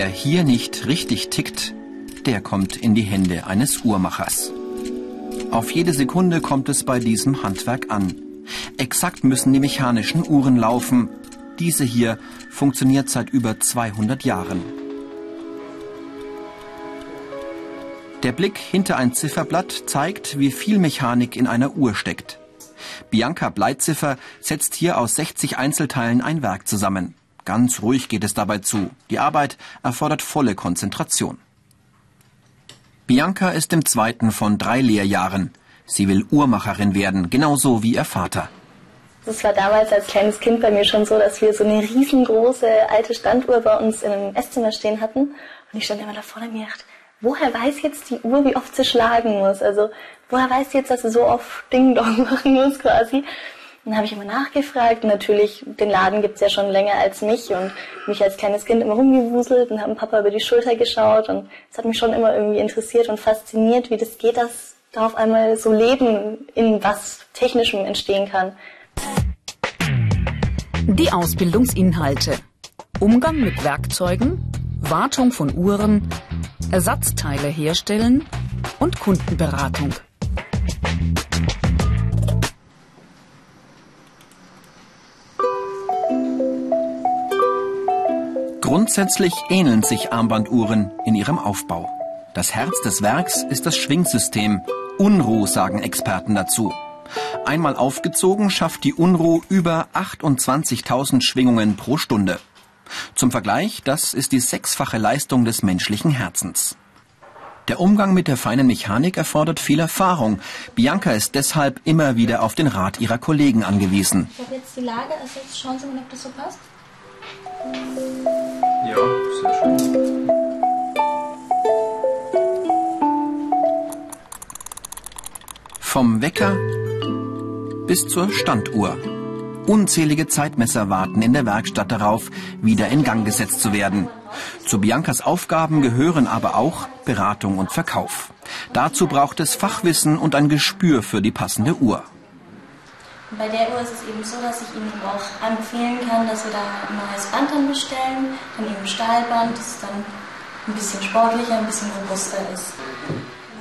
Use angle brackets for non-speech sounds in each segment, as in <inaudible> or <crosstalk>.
Wer hier nicht richtig tickt, der kommt in die Hände eines Uhrmachers. Auf jede Sekunde kommt es bei diesem Handwerk an. Exakt müssen die mechanischen Uhren laufen. Diese hier funktioniert seit über 200 Jahren. Der Blick hinter ein Zifferblatt zeigt, wie viel Mechanik in einer Uhr steckt. Bianca Bleitziffer setzt hier aus 60 Einzelteilen ein Werk zusammen. Ganz ruhig geht es dabei zu. Die Arbeit erfordert volle Konzentration. Bianca ist im zweiten von drei Lehrjahren. Sie will Uhrmacherin werden, genauso wie ihr Vater. Das war damals als kleines Kind bei mir schon so, dass wir so eine riesengroße alte Standuhr bei uns in einem Esszimmer stehen hatten. Und ich stand immer da vorne und mir gedacht, woher weiß jetzt die Uhr, wie oft sie schlagen muss? Also, woher weiß sie jetzt, dass sie so oft Ding-Dong <laughs> machen muss quasi? Dann habe ich immer nachgefragt. Natürlich, den Laden gibt's ja schon länger als mich und mich als kleines Kind immer rumgewuselt und habe Papa über die Schulter geschaut und es hat mich schon immer irgendwie interessiert und fasziniert, wie das geht, dass da auf einmal so Leben in was Technischem entstehen kann. Die Ausbildungsinhalte. Umgang mit Werkzeugen, Wartung von Uhren, Ersatzteile herstellen und Kundenberatung. Grundsätzlich ähneln sich Armbanduhren in ihrem Aufbau. Das Herz des Werks ist das Schwingsystem. Unruh sagen Experten dazu. Einmal aufgezogen schafft die Unruh über 28.000 Schwingungen pro Stunde. Zum Vergleich, das ist die sechsfache Leistung des menschlichen Herzens. Der Umgang mit der feinen Mechanik erfordert viel Erfahrung. Bianca ist deshalb immer wieder auf den Rat ihrer Kollegen angewiesen. Ich habe jetzt die Lage ersetzt. Schauen Sie mal, ob das so passt. Vom Wecker bis zur Standuhr. Unzählige Zeitmesser warten in der Werkstatt darauf, wieder in Gang gesetzt zu werden. Zu Biancas Aufgaben gehören aber auch Beratung und Verkauf. Dazu braucht es Fachwissen und ein Gespür für die passende Uhr. Bei der Uhr ist es eben so, dass ich Ihnen auch empfehlen kann, dass wir da ein neues Band dann bestellen, dann eben Stahlband, das dann ein bisschen sportlicher, ein bisschen robuster ist.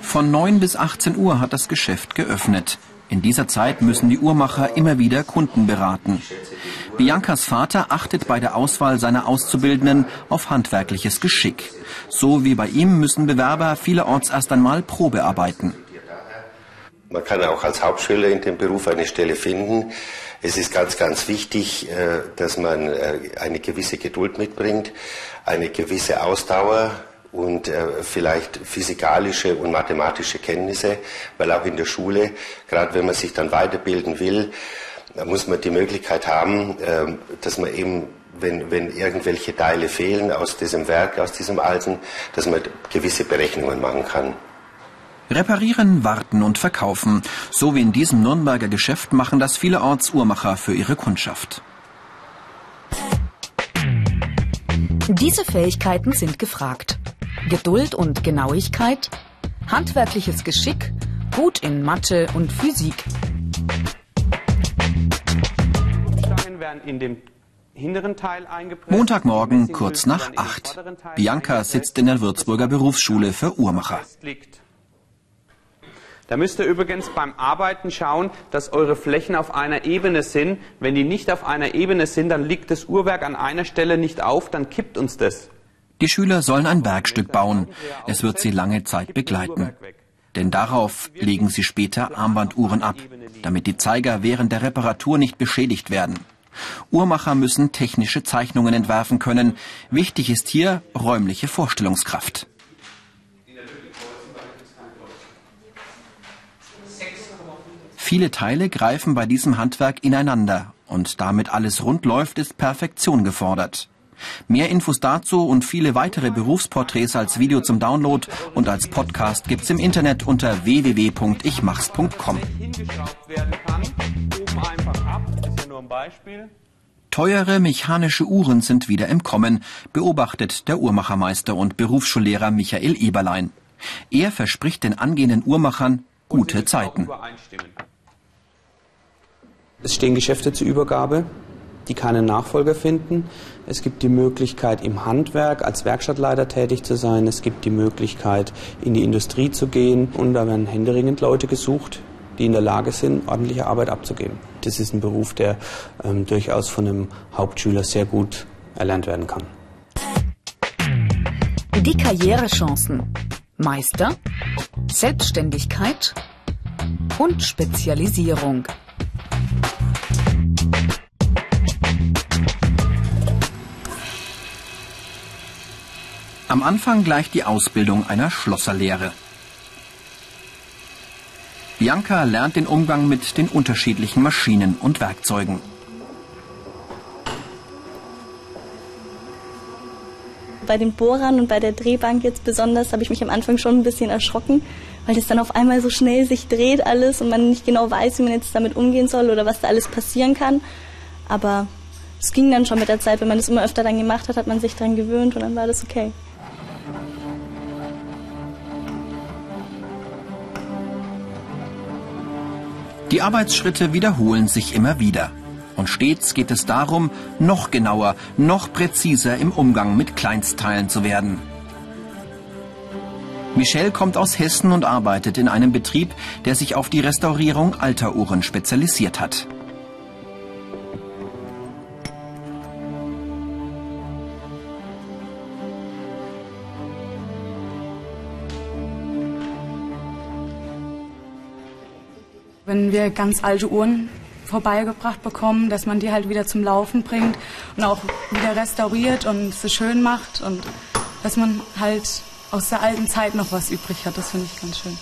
Von 9 bis 18 Uhr hat das Geschäft geöffnet. In dieser Zeit müssen die Uhrmacher immer wieder Kunden beraten. Biancas Vater achtet bei der Auswahl seiner Auszubildenden auf handwerkliches Geschick. So wie bei ihm müssen Bewerber vielerorts erst einmal Probe arbeiten. Man kann auch als Hauptschüler in dem Beruf eine Stelle finden. Es ist ganz, ganz wichtig, äh, dass man äh, eine gewisse Geduld mitbringt, eine gewisse Ausdauer und äh, vielleicht physikalische und mathematische Kenntnisse, weil auch in der Schule, gerade wenn man sich dann weiterbilden will, muss man die Möglichkeit haben, ähm, dass man eben wenn, wenn irgendwelche Teile fehlen aus diesem Werk, aus diesem Alten, dass man gewisse Berechnungen machen kann. Reparieren, warten und verkaufen. So wie in diesem Nürnberger Geschäft machen das vielerorts Uhrmacher für ihre Kundschaft. Diese Fähigkeiten sind gefragt. Geduld und Genauigkeit, handwerkliches Geschick, gut in Mathe und Physik. Montagmorgen kurz nach acht. Bianca sitzt in der Würzburger Berufsschule für Uhrmacher. Da müsst ihr übrigens beim Arbeiten schauen, dass eure Flächen auf einer Ebene sind. Wenn die nicht auf einer Ebene sind, dann liegt das Uhrwerk an einer Stelle nicht auf, dann kippt uns das. Die Schüler sollen ein Werkstück bauen. Es wird sie lange Zeit begleiten. Denn darauf legen sie später Armbanduhren ab, damit die Zeiger während der Reparatur nicht beschädigt werden. Uhrmacher müssen technische Zeichnungen entwerfen können. Wichtig ist hier räumliche Vorstellungskraft. Viele Teile greifen bei diesem Handwerk ineinander und damit alles rund läuft, ist Perfektion gefordert. Mehr Infos dazu und viele weitere Berufsporträts als Video zum Download und als Podcast gibt's im Internet unter www.ichmachs.com. Teure mechanische Uhren sind wieder im Kommen, beobachtet der Uhrmachermeister und Berufsschullehrer Michael Eberlein. Er verspricht den angehenden Uhrmachern gute Zeiten. Es stehen Geschäfte zur Übergabe. Die keinen Nachfolger finden. Es gibt die Möglichkeit, im Handwerk als Werkstattleiter tätig zu sein. Es gibt die Möglichkeit, in die Industrie zu gehen. Und da werden händeringend Leute gesucht, die in der Lage sind, ordentliche Arbeit abzugeben. Das ist ein Beruf, der ähm, durchaus von einem Hauptschüler sehr gut erlernt werden kann. Die Karrierechancen. Meister, Selbstständigkeit und Spezialisierung. Am Anfang gleicht die Ausbildung einer Schlosserlehre. Bianca lernt den Umgang mit den unterschiedlichen Maschinen und Werkzeugen. Bei den Bohrern und bei der Drehbank jetzt besonders habe ich mich am Anfang schon ein bisschen erschrocken, weil das dann auf einmal so schnell sich dreht alles und man nicht genau weiß, wie man jetzt damit umgehen soll oder was da alles passieren kann. Aber es ging dann schon mit der Zeit, wenn man das immer öfter dann gemacht hat, hat man sich daran gewöhnt und dann war das okay. Die Arbeitsschritte wiederholen sich immer wieder. Und stets geht es darum, noch genauer, noch präziser im Umgang mit Kleinstteilen zu werden. Michelle kommt aus Hessen und arbeitet in einem Betrieb, der sich auf die Restaurierung alter Uhren spezialisiert hat. Wenn wir ganz alte Uhren vorbeigebracht bekommen, dass man die halt wieder zum Laufen bringt und auch wieder restauriert und sie schön macht und dass man halt aus der alten Zeit noch was übrig hat, das finde ich ganz schön.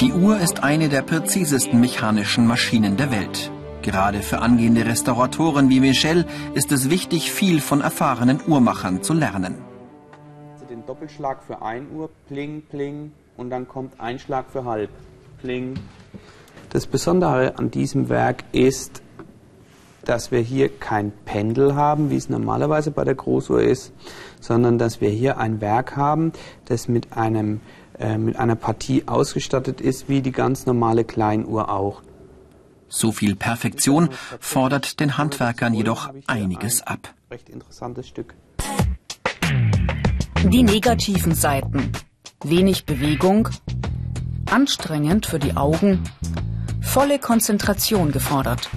Die Uhr ist eine der präzisesten mechanischen Maschinen der Welt. Gerade für angehende Restauratoren wie Michel ist es wichtig, viel von erfahrenen Uhrmachern zu lernen. Den Doppelschlag für 1 Uhr, pling, pling, und dann kommt ein Schlag für halb. Pling. Das Besondere an diesem Werk ist, dass wir hier kein Pendel haben, wie es normalerweise bei der Großuhr ist, sondern dass wir hier ein Werk haben, das mit, einem, äh, mit einer Partie ausgestattet ist, wie die ganz normale Kleinuhr auch. So viel Perfektion fordert den Handwerkern jedoch einiges ab. Recht interessantes Stück. Die negativen Seiten wenig Bewegung, anstrengend für die Augen, volle Konzentration gefordert.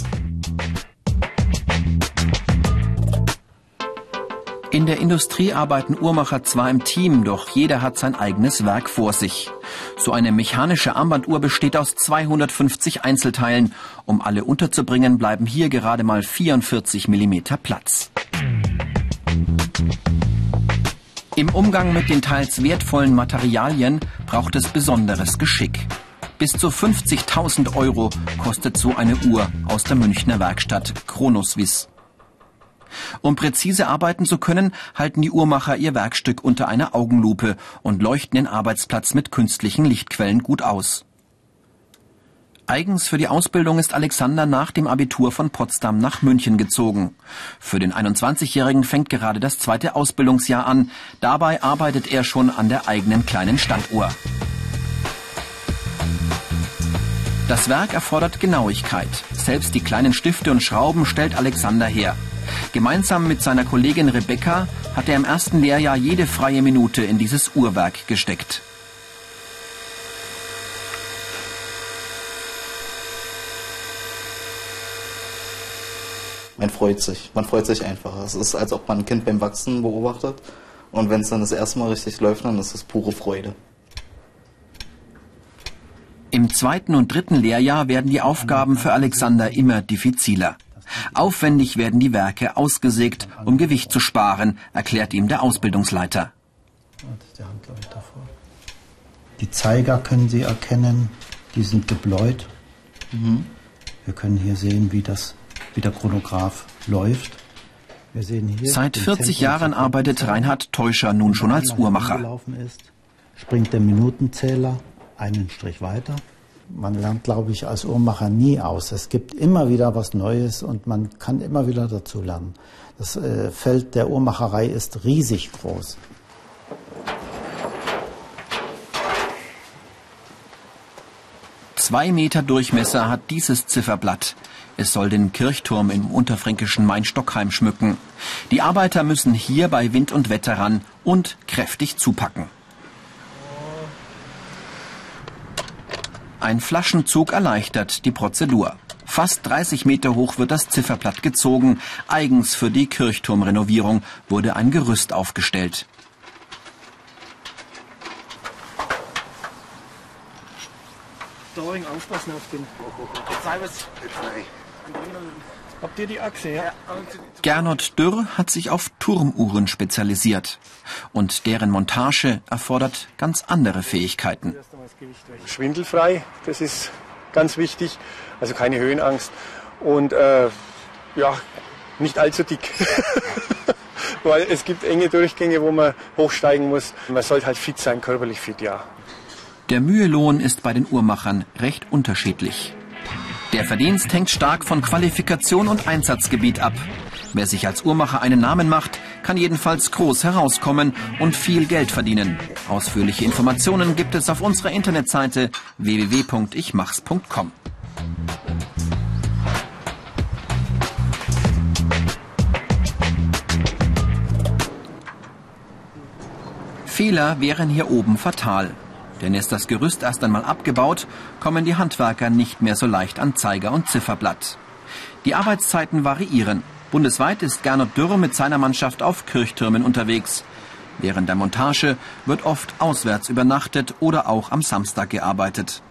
In der Industrie arbeiten Uhrmacher zwar im Team, doch jeder hat sein eigenes Werk vor sich. So eine mechanische Armbanduhr besteht aus 250 Einzelteilen. Um alle unterzubringen, bleiben hier gerade mal 44 Millimeter Platz. Im Umgang mit den teils wertvollen Materialien braucht es besonderes Geschick. Bis zu 50.000 Euro kostet so eine Uhr aus der Münchner Werkstatt Chronoswiss. Um präzise arbeiten zu können, halten die Uhrmacher ihr Werkstück unter einer Augenlupe und leuchten den Arbeitsplatz mit künstlichen Lichtquellen gut aus. Eigens für die Ausbildung ist Alexander nach dem Abitur von Potsdam nach München gezogen. Für den 21-Jährigen fängt gerade das zweite Ausbildungsjahr an. Dabei arbeitet er schon an der eigenen kleinen Standuhr. Das Werk erfordert Genauigkeit. Selbst die kleinen Stifte und Schrauben stellt Alexander her. Gemeinsam mit seiner Kollegin Rebecca hat er im ersten Lehrjahr jede freie Minute in dieses Uhrwerk gesteckt. Freut sich. Man freut sich einfach. Es ist, als ob man ein Kind beim Wachsen beobachtet. Und wenn es dann das erste Mal richtig läuft, dann ist es pure Freude. Im zweiten und dritten Lehrjahr werden die Aufgaben für Alexander immer diffiziler. Aufwendig werden die Werke ausgesägt, um Gewicht zu sparen, erklärt ihm der Ausbildungsleiter. Die Zeiger können Sie erkennen, die sind gebläut. Mhm. Wir können hier sehen, wie das wie der Chronograph läuft. Seit 40 Jahren arbeitet Reinhard Teuscher nun schon als Uhrmacher. Ist, springt der Minutenzähler einen Strich weiter. Man lernt, glaube ich, als Uhrmacher nie aus. Es gibt immer wieder was Neues und man kann immer wieder dazu lernen. Das äh, Feld der Uhrmacherei ist riesig groß. Zwei Meter Durchmesser hat dieses Zifferblatt. Es soll den Kirchturm im unterfränkischen Main-Stockheim schmücken. Die Arbeiter müssen hier bei Wind und Wetter ran und kräftig zupacken. Ein Flaschenzug erleichtert die Prozedur. Fast 30 Meter hoch wird das Zifferblatt gezogen. Eigens für die Kirchturmrenovierung wurde ein Gerüst aufgestellt. Daring aufpassen auf den. Jetzt Habt ihr die Achse, ja? Gernot Dürr hat sich auf Turmuhren spezialisiert. Und deren Montage erfordert ganz andere Fähigkeiten. Schwindelfrei, das ist ganz wichtig. Also keine Höhenangst. Und äh, ja, nicht allzu dick. <laughs> Weil es gibt enge Durchgänge, wo man hochsteigen muss. Man sollte halt fit sein, körperlich fit, ja. Der Mühelohn ist bei den Uhrmachern recht unterschiedlich. Der Verdienst hängt stark von Qualifikation und Einsatzgebiet ab. Wer sich als Uhrmacher einen Namen macht, kann jedenfalls groß herauskommen und viel Geld verdienen. Ausführliche Informationen gibt es auf unserer Internetseite www.ichmachs.com. Fehler wären hier oben fatal. Denn ist das Gerüst erst einmal abgebaut, kommen die Handwerker nicht mehr so leicht an Zeiger und Zifferblatt. Die Arbeitszeiten variieren. Bundesweit ist Gernot Dürr mit seiner Mannschaft auf Kirchtürmen unterwegs. Während der Montage wird oft auswärts übernachtet oder auch am Samstag gearbeitet.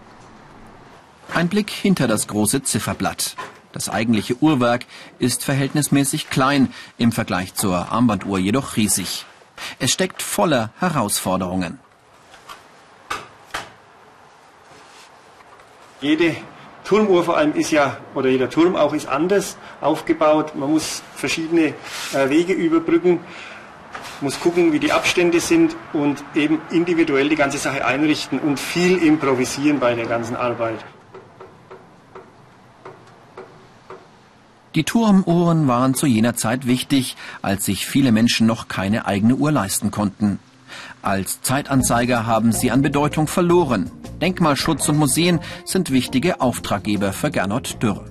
Ein Blick hinter das große Zifferblatt. Das eigentliche Uhrwerk ist verhältnismäßig klein, im Vergleich zur Armbanduhr jedoch riesig. Es steckt voller Herausforderungen. Jede Turmuhr vor allem ist ja, oder jeder Turm auch ist anders aufgebaut. Man muss verschiedene äh, Wege überbrücken, muss gucken, wie die Abstände sind und eben individuell die ganze Sache einrichten und viel improvisieren bei der ganzen Arbeit. Die Turmuhren waren zu jener Zeit wichtig, als sich viele Menschen noch keine eigene Uhr leisten konnten. Als Zeitanzeiger haben sie an Bedeutung verloren. Denkmalschutz und Museen sind wichtige Auftraggeber für Gernot Dürr.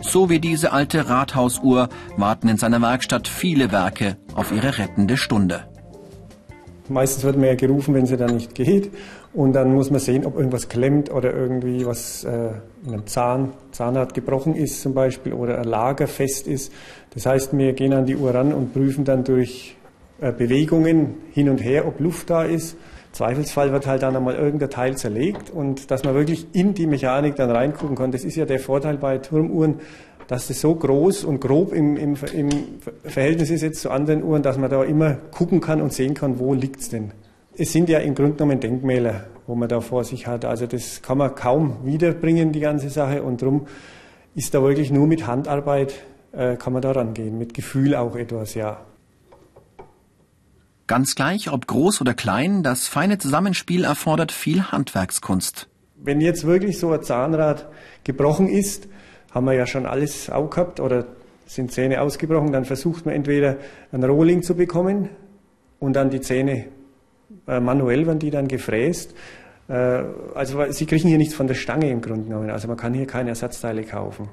So wie diese alte Rathausuhr warten in seiner Werkstatt viele Werke auf ihre rettende Stunde. Meistens wird man ja gerufen, wenn sie dann nicht geht. Und dann muss man sehen, ob irgendwas klemmt oder irgendwie was äh, in einem Zahn, Zahnrad gebrochen ist zum Beispiel oder ein Lager fest ist. Das heißt, wir gehen an die Uhr ran und prüfen dann durch Bewegungen hin und her, ob Luft da ist. Zweifelsfall wird halt dann einmal irgendein Teil zerlegt und dass man wirklich in die Mechanik dann reingucken kann. Das ist ja der Vorteil bei Turmuhren, dass das so groß und grob im, im, im Verhältnis ist jetzt zu anderen Uhren, dass man da immer gucken kann und sehen kann, wo liegt es denn. Es sind ja im Grunde genommen Denkmäler, wo man da vor sich hat. Also das kann man kaum wiederbringen, die ganze Sache. Und darum ist da wirklich nur mit Handarbeit, äh, kann man da rangehen, mit Gefühl auch etwas, ja. Ganz gleich, ob groß oder klein, das feine Zusammenspiel erfordert viel Handwerkskunst. Wenn jetzt wirklich so ein Zahnrad gebrochen ist, haben wir ja schon alles auch gehabt oder sind Zähne ausgebrochen, dann versucht man entweder einen Rohling zu bekommen und dann die Zähne äh, manuell werden die dann gefräst. Äh, also sie kriegen hier nichts von der Stange im Grunde genommen. Also man kann hier keine Ersatzteile kaufen.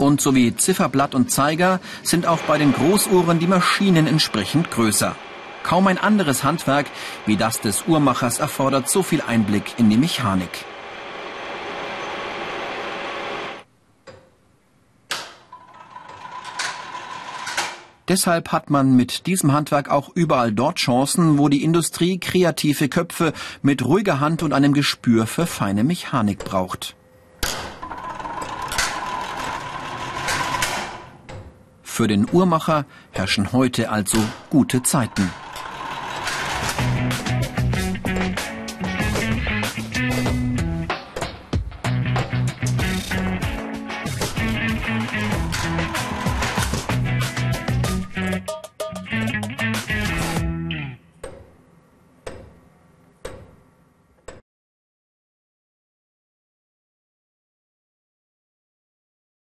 Und so wie Zifferblatt und Zeiger sind auch bei den Großuhren die Maschinen entsprechend größer. Kaum ein anderes Handwerk wie das des Uhrmachers erfordert so viel Einblick in die Mechanik. Deshalb hat man mit diesem Handwerk auch überall dort Chancen, wo die Industrie kreative Köpfe mit ruhiger Hand und einem Gespür für feine Mechanik braucht. Für den Uhrmacher herrschen heute also gute Zeiten.